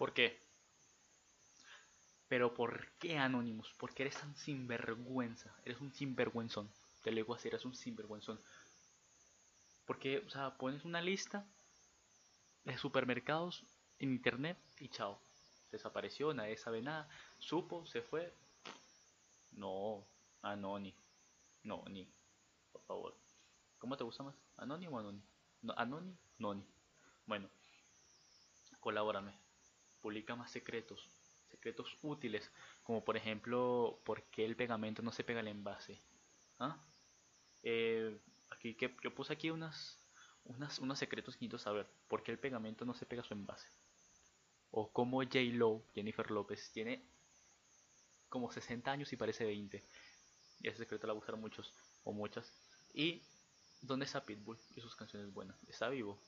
¿Por qué? Pero ¿por qué Anonymous? Porque eres tan sinvergüenza. Eres un sinvergüenzón. Te lo digo así, eres un sinvergüenzón. Porque, o sea, pones una lista de supermercados en internet y chao. Desapareció, nadie sabe nada. Supo, se fue. No, Anoni. No, ni. Por favor. ¿Cómo te gusta más? ¿Anoni o Anoni? No, Anoni, Noni. Bueno, colabórame. Publica más secretos. Secretos útiles. Como por ejemplo, ¿por qué el pegamento no se pega al envase? ¿Ah? Eh, aquí que yo puse aquí unas, unas, unos secretos que necesito saber. ¿Por qué el pegamento no se pega a su envase? O cómo J. Lo, Jennifer López, tiene como 60 años y parece 20. Y ese secreto le va a muchos o muchas. Y ¿dónde está Pitbull y sus canciones buenas? ¿Está vivo?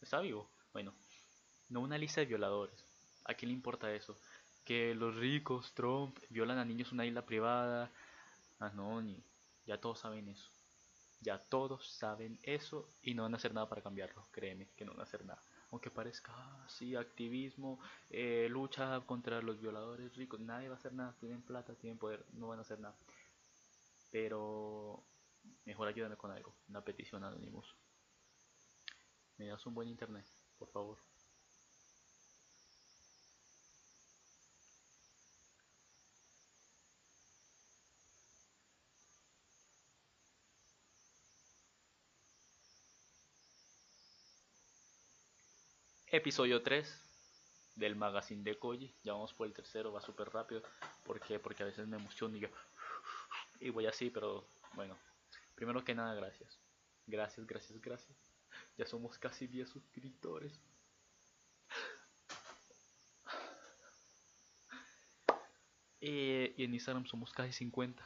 ¿Está vivo? Bueno, no una lista de violadores. ¿A quién le importa eso? Que los ricos, Trump, violan a niños en una isla privada. Ah, no, ni. Ya todos saben eso. Ya todos saben eso y no van a hacer nada para cambiarlo. Créeme que no van a hacer nada. Aunque parezca así, activismo, eh, lucha contra los violadores ricos. Nadie va a hacer nada. Tienen plata, tienen poder, no van a hacer nada. Pero mejor ayúdame con algo. Una petición anónimos. ¿Me das un buen internet, por favor? Episodio 3 del magazine de Koji. Ya vamos por el tercero, va súper rápido. ¿Por qué? Porque a veces me emociono y yo... Y voy así, pero bueno. Primero que nada, gracias. Gracias, gracias, gracias. Ya somos casi 10 suscriptores. Eh, y en Instagram somos casi 50.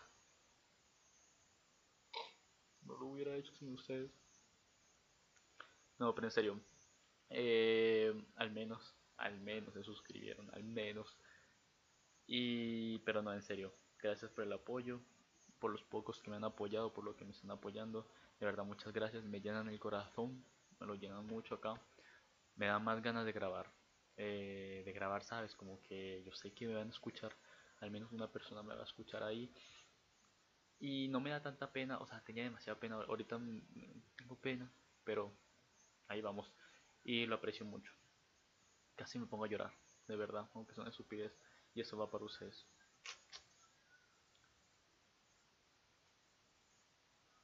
No lo hubiera hecho sin ustedes. No, pero en serio. Eh, al menos, al menos se suscribieron, al menos. Y, pero no, en serio, gracias por el apoyo, por los pocos que me han apoyado, por lo que me están apoyando. De verdad, muchas gracias, me llenan el corazón, me lo llenan mucho acá. Me da más ganas de grabar. Eh, de grabar, sabes, como que yo sé que me van a escuchar, al menos una persona me va a escuchar ahí. Y no me da tanta pena, o sea, tenía demasiada pena, ahorita tengo pena, pero ahí vamos y lo aprecio mucho. Casi me pongo a llorar, de verdad, aunque son estupidez, y eso va para ustedes.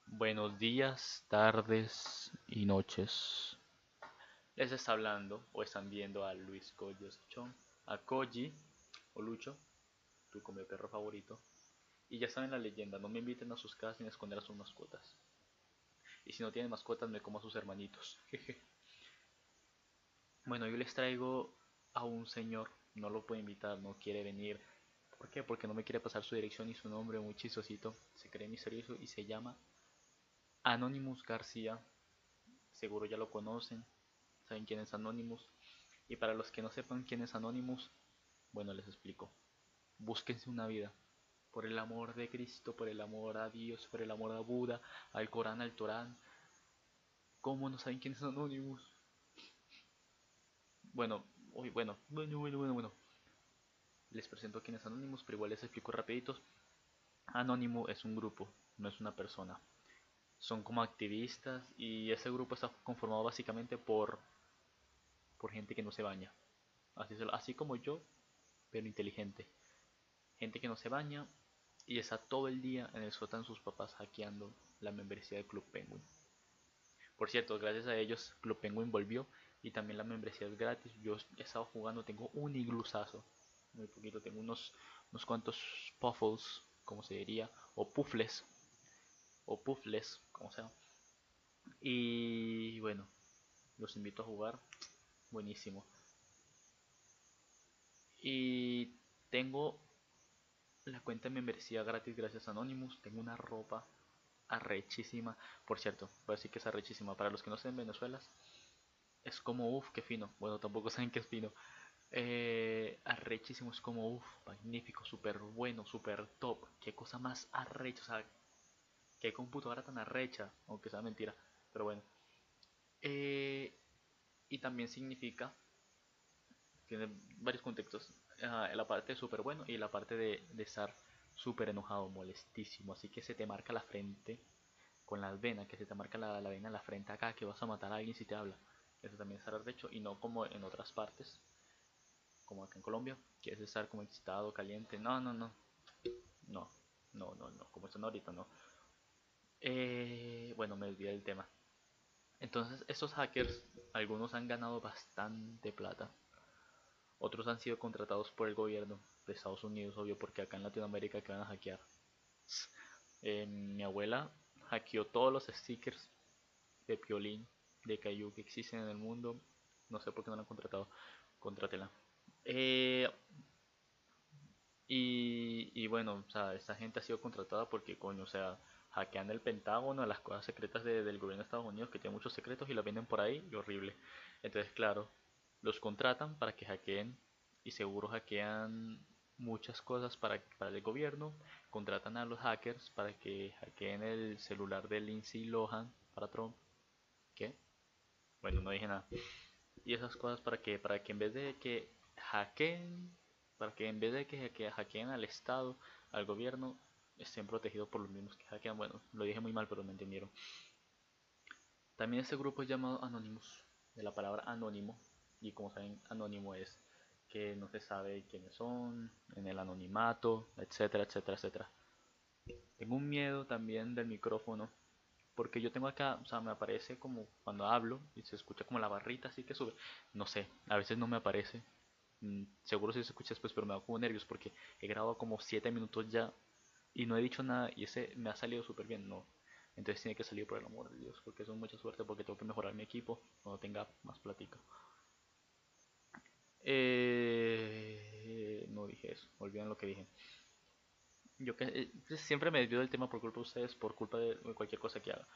Buenos días, tardes y noches. Les está hablando o están viendo a Luis Chon, a Koji o Lucho, tu come perro favorito. Y ya saben la leyenda, no me inviten a sus casas ni esconder a sus mascotas. Y si no tienen mascotas, me como a sus hermanitos. Jeje. Bueno, yo les traigo a un señor, no lo puedo invitar, no quiere venir. ¿Por qué? Porque no me quiere pasar su dirección y su nombre muy chistosito. Se cree misterioso y se llama Anonymous García. Seguro ya lo conocen, saben quién es Anonymous. Y para los que no sepan quién es Anonymous, bueno, les explico. Búsquense una vida. Por el amor de Cristo, por el amor a Dios, por el amor a Buda, al Corán, al Torán. ¿Cómo no saben quién es Anonymous? Bueno, uy, bueno, bueno, bueno, bueno, bueno. Les presento quién es Anonymous, pero igual les explico rapidito. Anónimo es un grupo, no es una persona. Son como activistas y ese grupo está conformado básicamente por, por gente que no se baña. Así, así como yo, pero inteligente. Gente que no se baña y está todo el día en el sótano sus papás hackeando la membresía del Club Penguin. Por cierto, gracias a ellos, Club Penguin volvió y también la membresía es gratis. Yo he estado jugando, tengo un iglusazo, muy poquito, tengo unos, unos cuantos puffles, como se diría, o puffles, o puffles, como sea. Y bueno, los invito a jugar, buenísimo. Y tengo la cuenta de membresía gratis gracias a Anonymous, tengo una ropa arrechísima, por cierto, voy que es arrechísima para los que no estén en es como uff, qué fino. Bueno, tampoco saben qué es fino. Eh, arrechísimo, es como uff, magnífico, súper bueno, súper top. Qué cosa más arrecha, o sea, qué computadora tan arrecha, aunque sea mentira, pero bueno. Eh, y también significa tiene varios contextos. Uh, la parte de súper bueno y la parte de, de estar súper enojado, molestísimo. Así que se te marca la frente con las venas, que se te marca la, la, vena en la frente acá, que vas a matar a alguien si te habla. Eso también es de hecho y no como en otras partes, como acá en Colombia, que es estar como excitado, caliente. No, no, no. No, no, no, no. Como están ahorita, no. Eh, bueno, me olvidé del tema. Entonces, estos hackers, algunos han ganado bastante plata. Otros han sido contratados por el gobierno de Estados Unidos, obvio, porque acá en Latinoamérica que van a hackear. Eh, mi abuela hackeó todos los stickers de Piolín, de Caillou que existen en el mundo. No sé por qué no la han contratado. Contrátela. Eh, y, bueno, o sea, esta gente ha sido contratada porque, coño, o sea, hackean el Pentágono, las cosas secretas del gobierno de Estados Unidos que tiene muchos secretos y las venden por ahí y horrible. Entonces, claro, los contratan para que hackeen y seguro hackean muchas cosas para, para el gobierno. Contratan a los hackers para que hackeen el celular de Lindsay Lohan para Trump. ¿Qué? Bueno, no dije nada. Y esas cosas para que, para que en vez de que hackeen, para que en vez de que hackeen al Estado, al gobierno, estén protegidos por los mismos que hackean. Bueno, lo dije muy mal, pero me entendieron. También este grupo es llamado Anonymous, de la palabra anónimo. Y como saben, anónimo es que no se sabe quiénes son, en el anonimato, etcétera, etcétera, etcétera. Tengo un miedo también del micrófono, porque yo tengo acá, o sea, me aparece como cuando hablo y se escucha como la barrita así que sube. No sé, a veces no me aparece. Mm, seguro si se escucha después, pero me da como nervios porque he grabado como 7 minutos ya y no he dicho nada y ese me ha salido súper bien, no. Entonces tiene que salir por el amor de Dios, porque eso es mucha suerte, porque tengo que mejorar mi equipo cuando tenga más plática. Eh, no dije eso, olviden lo que dije. Yo que eh, siempre me desvío del tema por culpa de ustedes, por culpa de cualquier cosa que haga.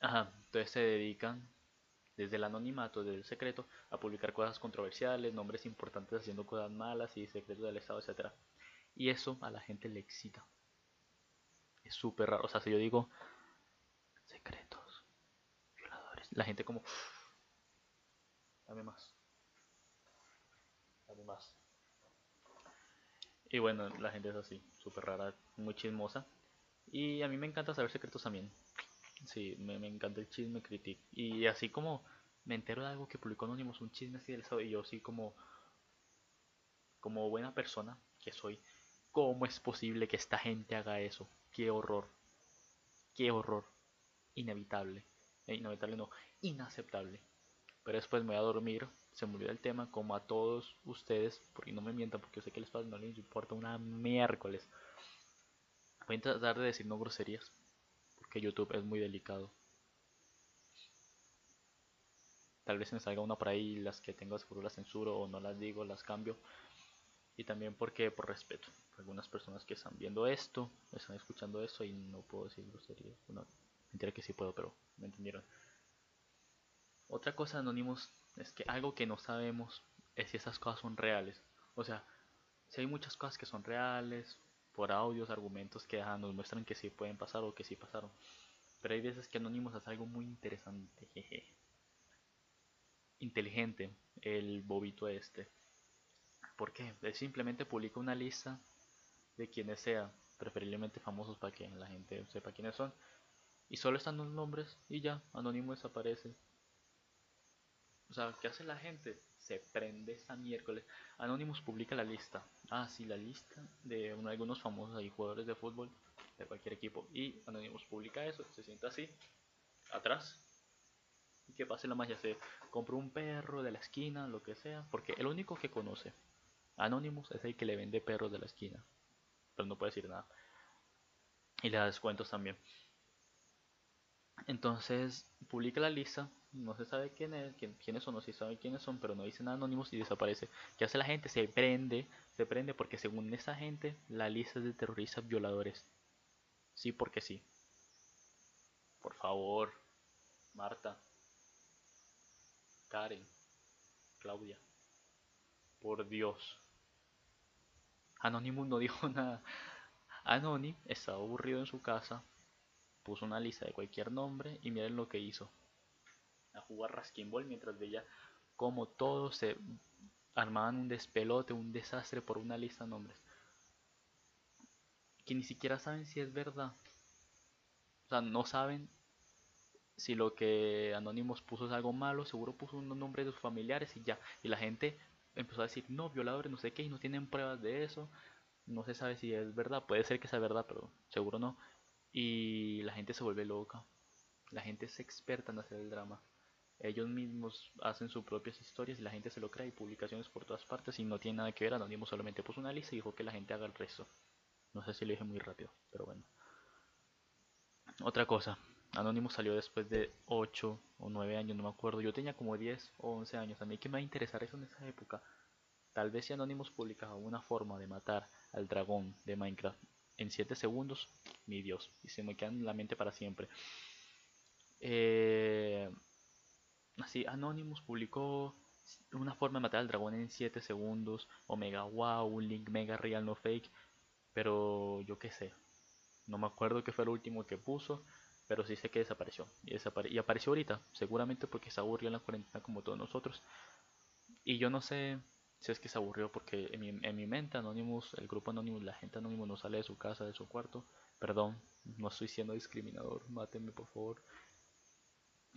Ajá, entonces se dedican desde el anonimato, desde el secreto, a publicar cosas controversiales, nombres importantes haciendo cosas malas y secretos del Estado, etcétera. Y eso a la gente le excita. Es súper raro. O sea, si yo digo secretos, violadores, la gente como... Dame más. Dame más. Y bueno, la gente es así, súper rara, muy chismosa. Y a mí me encanta saber secretos también. Sí, me, encanta el chisme crítico. Y así como me entero de algo que publicó Anonymous, un chisme así del estado, y yo así como, como buena persona que soy, ¿Cómo es posible que esta gente haga eso? Qué horror. Qué horror. Inevitable. Eh, inevitable no, inaceptable. Pero después me voy a dormir, se olvidó el tema, como a todos ustedes, porque no me mientan, porque yo sé que les pasa, no les importa una miércoles. Voy a tratar de decir no groserías, porque YouTube es muy delicado. Tal vez se me salga una por ahí, las que tengo seguro las censuro o no las digo, las cambio y también porque por respeto algunas personas que están viendo esto están escuchando esto y no puedo decir groserías bueno mentira que sí puedo pero me entendieron otra cosa anónimos es que algo que no sabemos es si esas cosas son reales o sea si hay muchas cosas que son reales por audios argumentos que nos muestran que sí pueden pasar o que sí pasaron pero hay veces que anónimos hace algo muy interesante inteligente el bobito este ¿Por qué? Él simplemente publica una lista de quienes sean, preferiblemente famosos para que la gente sepa quiénes son. Y solo están los nombres y ya, Anónimo desaparece. O sea, ¿qué hace la gente? Se prende esta miércoles. Anonymous publica la lista. Ah, sí, la lista de algunos famosos ahí, jugadores de fútbol de cualquier equipo. Y Anonymous publica eso, se sienta así, atrás. Y que pase la magia, se compra un perro de la esquina, lo que sea, porque el único que conoce Anonymous es el que le vende perros de la esquina. Pero no puede decir nada. Y le da descuentos también. Entonces publica la lista. No se sabe quién es, quiénes son, no se sabe quiénes son, pero no dicen Anonymous y desaparece. ¿Qué hace la gente? Se prende, se prende porque según esa gente la lista es de terroristas violadores. Sí, porque sí. Por favor, Marta, Karen, Claudia, por Dios. Anonymous no dijo nada. Anonymous estaba aburrido en su casa, puso una lista de cualquier nombre y miren lo que hizo. A jugar rasquimbol mientras veía como todos se armaban un despelote, un desastre por una lista de nombres. Que ni siquiera saben si es verdad. O sea, no saben si lo que Anonymous puso es algo malo, seguro puso un nombre de sus familiares y ya. Y la gente empezó a decir, no, violadores, no sé qué, y no tienen pruebas de eso. No se sabe si es verdad, puede ser que sea verdad, pero seguro no. Y la gente se vuelve loca. La gente es experta en hacer el drama. Ellos mismos hacen sus propias historias y la gente se lo cree y publicaciones por todas partes y no tiene nada que ver. Anonymous solamente puso una lista y dijo que la gente haga el resto. No sé si lo dije muy rápido, pero bueno. Otra cosa, Anonymous salió después de 8 o 9 años, no me acuerdo. Yo tenía como 10 o 11 años. A mí que me va a interesar eso en esa época. Tal vez si Anonymous publicaba una forma de matar al dragón de Minecraft en 7 segundos, mi Dios, y se me queda en la mente para siempre. Eh, así, Anonymous publicó una forma de matar al dragón en 7 segundos, Omega Wow, un link mega real no fake, pero yo qué sé, no me acuerdo qué fue lo último que puso, pero sí sé que desapareció. Y, y apareció ahorita, seguramente porque se aburrió en la cuarentena como todos nosotros. Y yo no sé si es que se aburrió porque en mi, en mi mente Anonymous, el grupo Anonymous, la gente Anonymous no sale de su casa, de su cuarto. Perdón, no estoy siendo discriminador, mátenme por favor.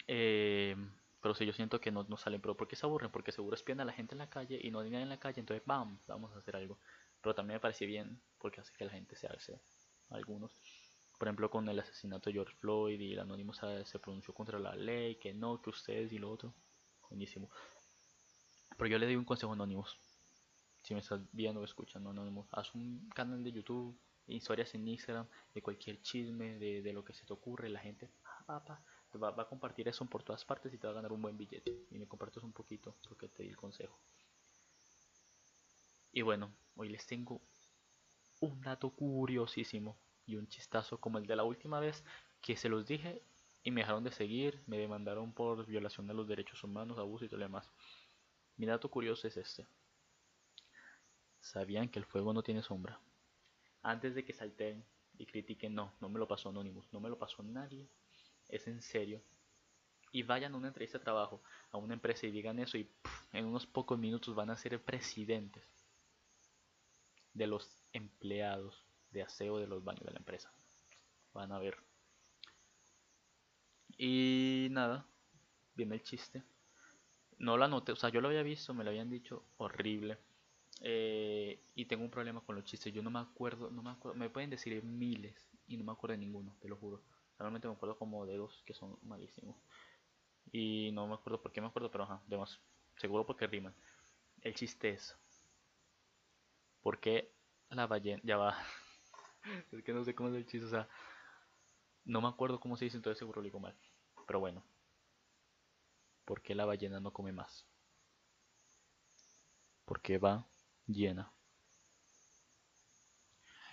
Eh, pero si yo siento que no, no salen, pero ¿por qué se aburren? Porque seguro espían a la gente en la calle y no hay en la calle, entonces ¡bam! Vamos a hacer algo. Pero también me parece bien porque hace que la gente se hace algunos. Por ejemplo, con el asesinato de George Floyd y el anónimo se, pronunció contra la ley, que no, que ustedes y lo otro. Buenísimo. Pero yo le doy un consejo anónimos. Si me estás viendo o escuchando anónimos, haz un canal de YouTube, historias en Instagram, de cualquier chisme, de, lo que se te ocurre, la gente va, a compartir eso por todas partes y te va a ganar un buen billete. Y me compartes un poquito porque te di el consejo. Y bueno, hoy les tengo un dato curiosísimo y un chistazo como el de la última vez que se los dije y me dejaron de seguir, me demandaron por violación de los derechos humanos, abuso y todo lo demás. Mi dato curioso es este. ¿Sabían que el fuego no tiene sombra? Antes de que salten y critiquen, no, no me lo pasó Anonymous, no me lo pasó nadie, es en serio. Y vayan a una entrevista de trabajo a una empresa y digan eso y en unos pocos minutos van a ser presidentes de los empleados de aseo de los baños de la empresa. Van a ver. Y nada, viene el chiste. No lo anoté, o sea, yo lo había visto, me lo habían dicho, horrible. Eh, y tengo un problema con los chistes. Yo no me acuerdo, no me acuerdo, me pueden decir miles y no me acuerdo de ninguno, te lo juro. Realmente me acuerdo como de dos que son malísimos. Y no me acuerdo por qué me acuerdo, pero ajá, demás. Seguro porque riman. El chiste es. ¿Por qué la ballena? Ya va. es que no sé cómo es el chiste, o sea, no me acuerdo cómo se dice, entonces seguro lo digo mal. Pero bueno, ¿por qué la ballena no come más? Porque va llena.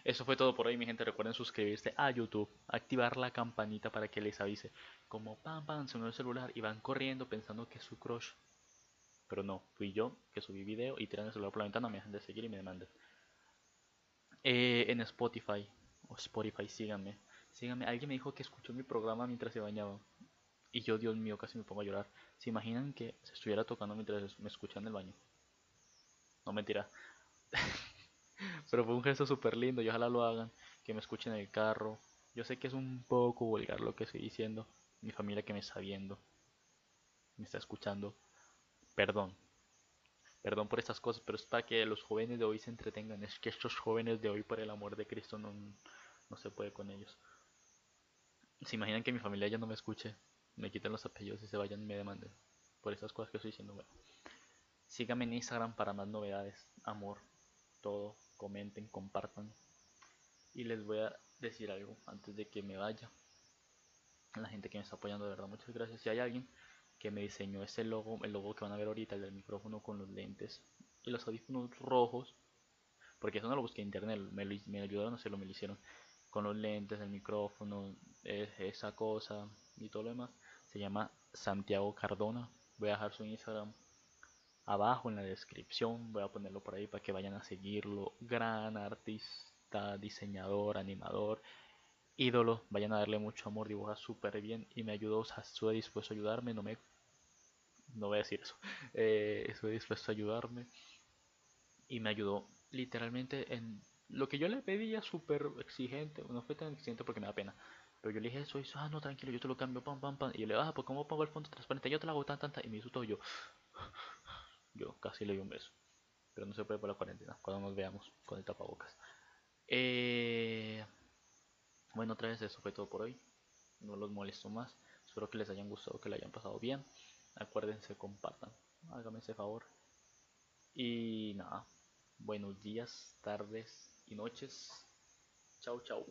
Eso fue todo por hoy, mi gente. Recuerden suscribirse a YouTube, activar la campanita para que les avise. Como pam pam, sonó el celular y van corriendo pensando que es su crush. Pero no, fui yo que subí video y tiran el celular por la ventana, me dejan de seguir y me demandan. Eh, en Spotify. O Spotify, síganme. Síganme. Alguien me dijo que escuchó mi programa mientras se bañaba. Y yo, Dios mío, casi me pongo a llorar. ¿Se imaginan que se estuviera tocando mientras me escuchan en el baño? No, mentira. Pero fue un gesto súper lindo y ojalá lo hagan. Que me escuchen en el carro. Yo sé que es un poco vulgar lo que estoy diciendo. Mi familia que me está viendo. Me está escuchando. Perdón. Perdón por estas cosas, pero es para que los jóvenes de hoy se entretengan. Es que estos jóvenes de hoy, por el amor de Cristo, no, no se puede con ellos. Se imaginan que mi familia ya no me escuche, me quiten los apellidos y se vayan y me demanden por estas cosas que estoy diciendo. Bueno, síganme en Instagram para más novedades, amor, todo. Comenten, compartan. Y les voy a decir algo antes de que me vaya. La gente que me está apoyando, de verdad, muchas gracias. Si hay alguien que me diseñó ese logo, el logo que van a ver ahorita, el del micrófono con los lentes y los audífonos rojos, porque eso no lo busqué en internet, me, me ayudaron a hacerlo, me lo hicieron con los lentes, el micrófono, esa cosa y todo lo demás. Se llama Santiago Cardona. Voy a dejar su Instagram abajo en la descripción. Voy a ponerlo por ahí para que vayan a seguirlo. Gran artista, diseñador, animador ídolo, vayan a darle mucho amor, dibuja súper bien y me ayudó, o sea, estuve dispuesto a ayudarme, no me no voy a decir eso. Eh, estoy dispuesto a ayudarme. Y me ayudó literalmente en lo que yo le pedía súper exigente. No fue tan exigente porque me da pena. Pero yo le dije eso y ah, no, tranquilo, yo te lo cambio, pam, pam, pam. Y yo le dije, ah, pues ¿cómo pongo el fondo transparente? Yo te lo hago tan, tan, tan. Y me hizo todo yo. Yo casi le di un beso. Pero no se puede por la cuarentena, cuando nos veamos con el tapabocas. Eh... Bueno, otra vez eso fue todo por hoy. No los molesto más. Espero que les hayan gustado, que le hayan pasado bien. Acuérdense, compartan. Háganme ese favor. Y nada. Buenos días, tardes y noches. Chau, chau.